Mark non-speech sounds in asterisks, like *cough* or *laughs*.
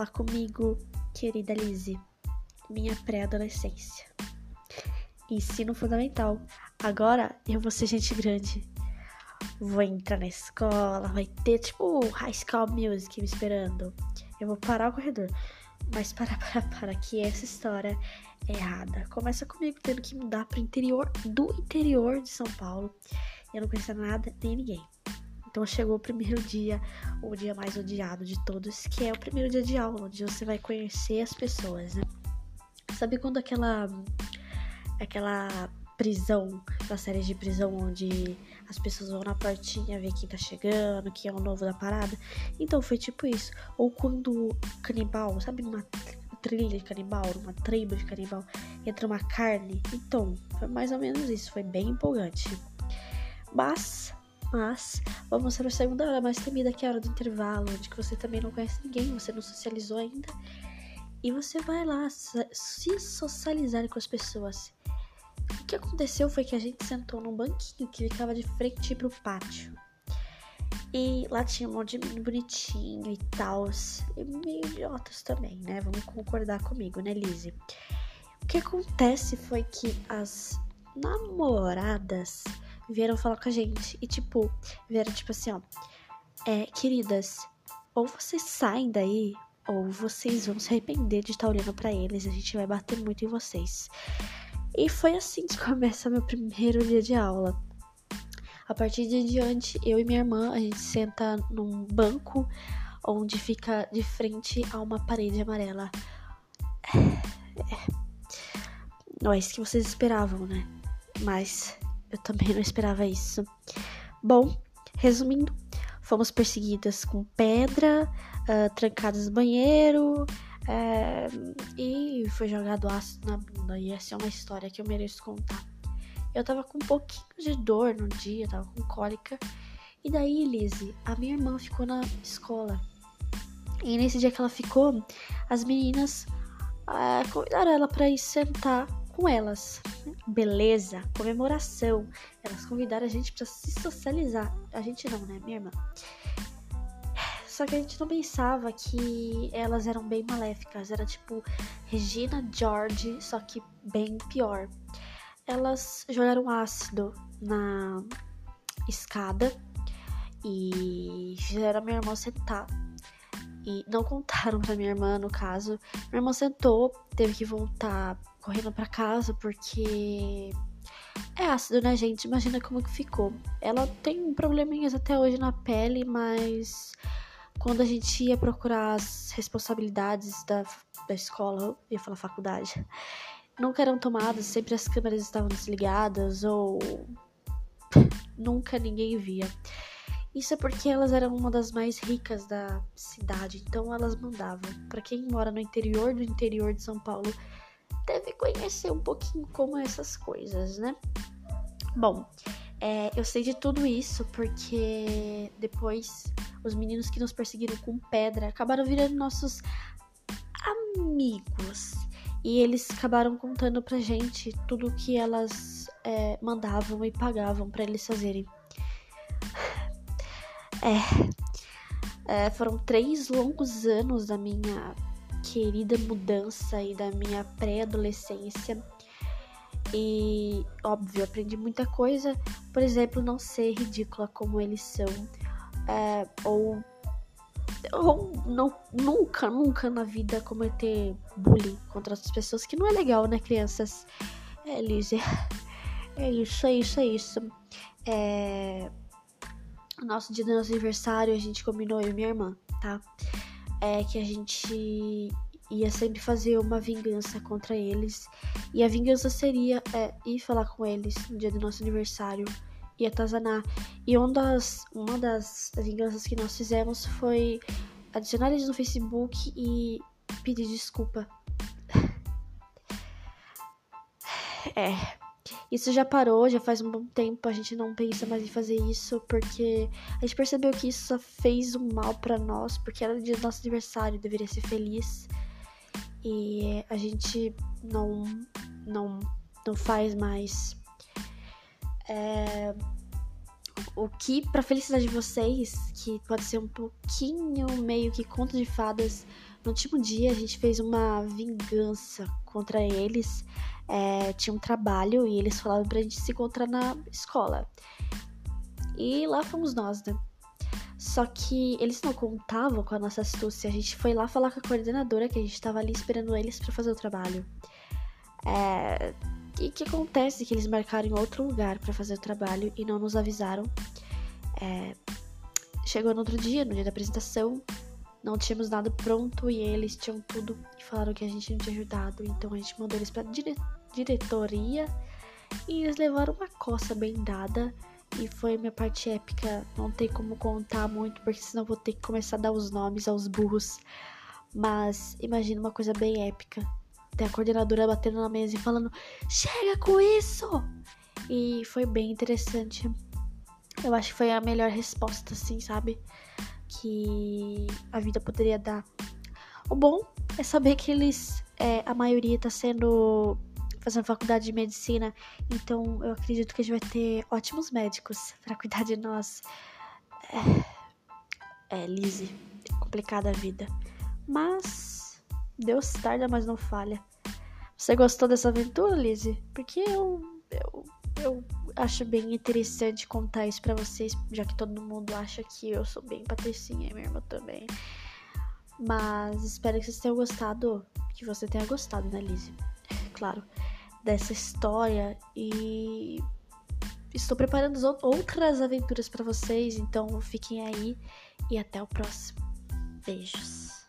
falar comigo, querida Lizzie. Minha pré-adolescência. Ensino fundamental. Agora eu vou ser gente grande. Vou entrar na escola, vai ter tipo High School Music me esperando. Eu vou parar o corredor. Mas para, *laughs* para, para, que essa história é errada. Começa comigo tendo que mudar pro interior do interior de São Paulo. Eu não conhecia nada nem ninguém. Então chegou o primeiro dia, o dia mais odiado de todos, que é o primeiro dia de aula, onde você vai conhecer as pessoas, né? Sabe quando aquela aquela prisão, aquela série de prisão onde as pessoas vão na portinha ver quem tá chegando, quem é o novo da parada? Então foi tipo isso. Ou quando canibal, sabe, numa trilha de canibal, numa tribo de canibal, entra uma carne. Então, foi mais ou menos isso, foi bem empolgante. Mas mas vamos para a segunda hora mais temida, que é a hora do intervalo, onde você também não conhece ninguém, você não socializou ainda. E você vai lá se socializar com as pessoas. O que aconteceu foi que a gente sentou num banquinho que ficava de frente pro pátio. E lá tinha um monte de menino bonitinho e tal. E meio idiotas também, né? Vamos concordar comigo, né, Lizzie? O que acontece foi que as namoradas vieram falar com a gente. E, tipo, vieram, tipo assim, ó. É, queridas, ou vocês saem daí, ou vocês vão se arrepender de estar olhando para eles. A gente vai bater muito em vocês. E foi assim que *laughs* começa meu primeiro dia de aula. A partir de diante, eu e minha irmã, a gente senta num banco onde fica de frente a uma parede amarela. É, é. Não é isso que vocês esperavam, né? Mas eu também não esperava isso. Bom, resumindo, fomos perseguidas com pedra, uh, trancadas no banheiro uh, e foi jogado ácido na bunda. E essa é uma história que eu mereço contar. Eu tava com um pouquinho de dor no dia, tava com cólica. E daí, Lizzie, a minha irmã ficou na escola. E nesse dia que ela ficou, as meninas uh, convidaram ela para ir sentar com elas. Beleza, comemoração. Elas convidaram a gente para se socializar. A gente não, né, minha irmã? Só que a gente não pensava que elas eram bem maléficas. Era tipo Regina George, só que bem pior. Elas jogaram ácido na escada e fizeram a minha irmã sentar. E não contaram pra minha irmã, no caso. Minha irmã sentou, teve que voltar correndo para casa porque é ácido, né, gente? Imagina como que ficou. Ela tem probleminhas até hoje na pele, mas quando a gente ia procurar as responsabilidades da, da escola, ia falar faculdade, nunca eram tomadas, sempre as câmeras estavam desligadas ou nunca ninguém via. Isso é porque elas eram uma das mais ricas da cidade, então elas mandavam. Para quem mora no interior do interior de São Paulo, deve conhecer um pouquinho como essas coisas, né? Bom, é, eu sei de tudo isso porque depois os meninos que nos perseguiram com pedra acabaram virando nossos amigos. E eles acabaram contando pra gente tudo que elas é, mandavam e pagavam para eles fazerem. É, é, foram três longos anos da minha querida mudança e da minha pré-adolescência. E, óbvio, aprendi muita coisa. Por exemplo, não ser ridícula como eles são. É, ou, ou não, nunca, nunca na vida cometer bullying contra outras pessoas, que não é legal, né, crianças? É, Lizzie. É isso, é isso, é isso. É... Nosso dia do nosso aniversário, a gente combinou, eu e minha irmã, tá? É que a gente ia sempre fazer uma vingança contra eles. E a vingança seria é, ir falar com eles no dia do nosso aniversário e atazanar. E uma das, uma das vinganças que nós fizemos foi adicionar eles no Facebook e pedir desculpa. *laughs* é. Isso já parou, já faz um bom tempo, a gente não pensa mais em fazer isso, porque a gente percebeu que isso só fez um mal para nós, porque era o dia do nosso aniversário, deveria ser feliz. E a gente não não não faz mais é, o que para felicidade de vocês, que pode ser um pouquinho meio que conto de fadas, No último dia, a gente fez uma vingança contra eles. É, tinha um trabalho e eles falaram pra gente se encontrar na escola. E lá fomos nós, né? Só que eles não contavam com a nossa astúcia. A gente foi lá falar com a coordenadora que a gente tava ali esperando eles para fazer o trabalho. É... E que acontece? Que eles marcaram em outro lugar para fazer o trabalho e não nos avisaram. É... Chegou no outro dia, no dia da apresentação, não tínhamos nada pronto e eles tinham tudo e falaram que a gente não tinha ajudado. Então a gente mandou eles pra dire diretoria e eles levaram uma coça bem dada. E foi minha parte épica. Não tem como contar muito, porque senão vou ter que começar a dar os nomes aos burros. Mas imagina uma coisa bem épica. Tem a coordenadora batendo na mesa e falando: Chega com isso! E foi bem interessante. Eu acho que foi a melhor resposta, assim, sabe? Que a vida poderia dar. O bom é saber que eles, é, a maioria tá sendo fazendo faculdade de medicina, então eu acredito que a gente vai ter ótimos médicos para cuidar de nós. É, é Lizzie, é complicada a vida, mas Deus tarda, mas não falha. Você gostou dessa aventura, Lizzie? Porque eu, eu, eu acho bem interessante contar isso para vocês, já que todo mundo acha que eu sou bem patricinha e minha irmã também. Mas espero que vocês tenham gostado, que você tenha gostado, né, Lizzie? Claro, dessa história e estou preparando outras aventuras para vocês, então fiquem aí e até o próximo. Beijos.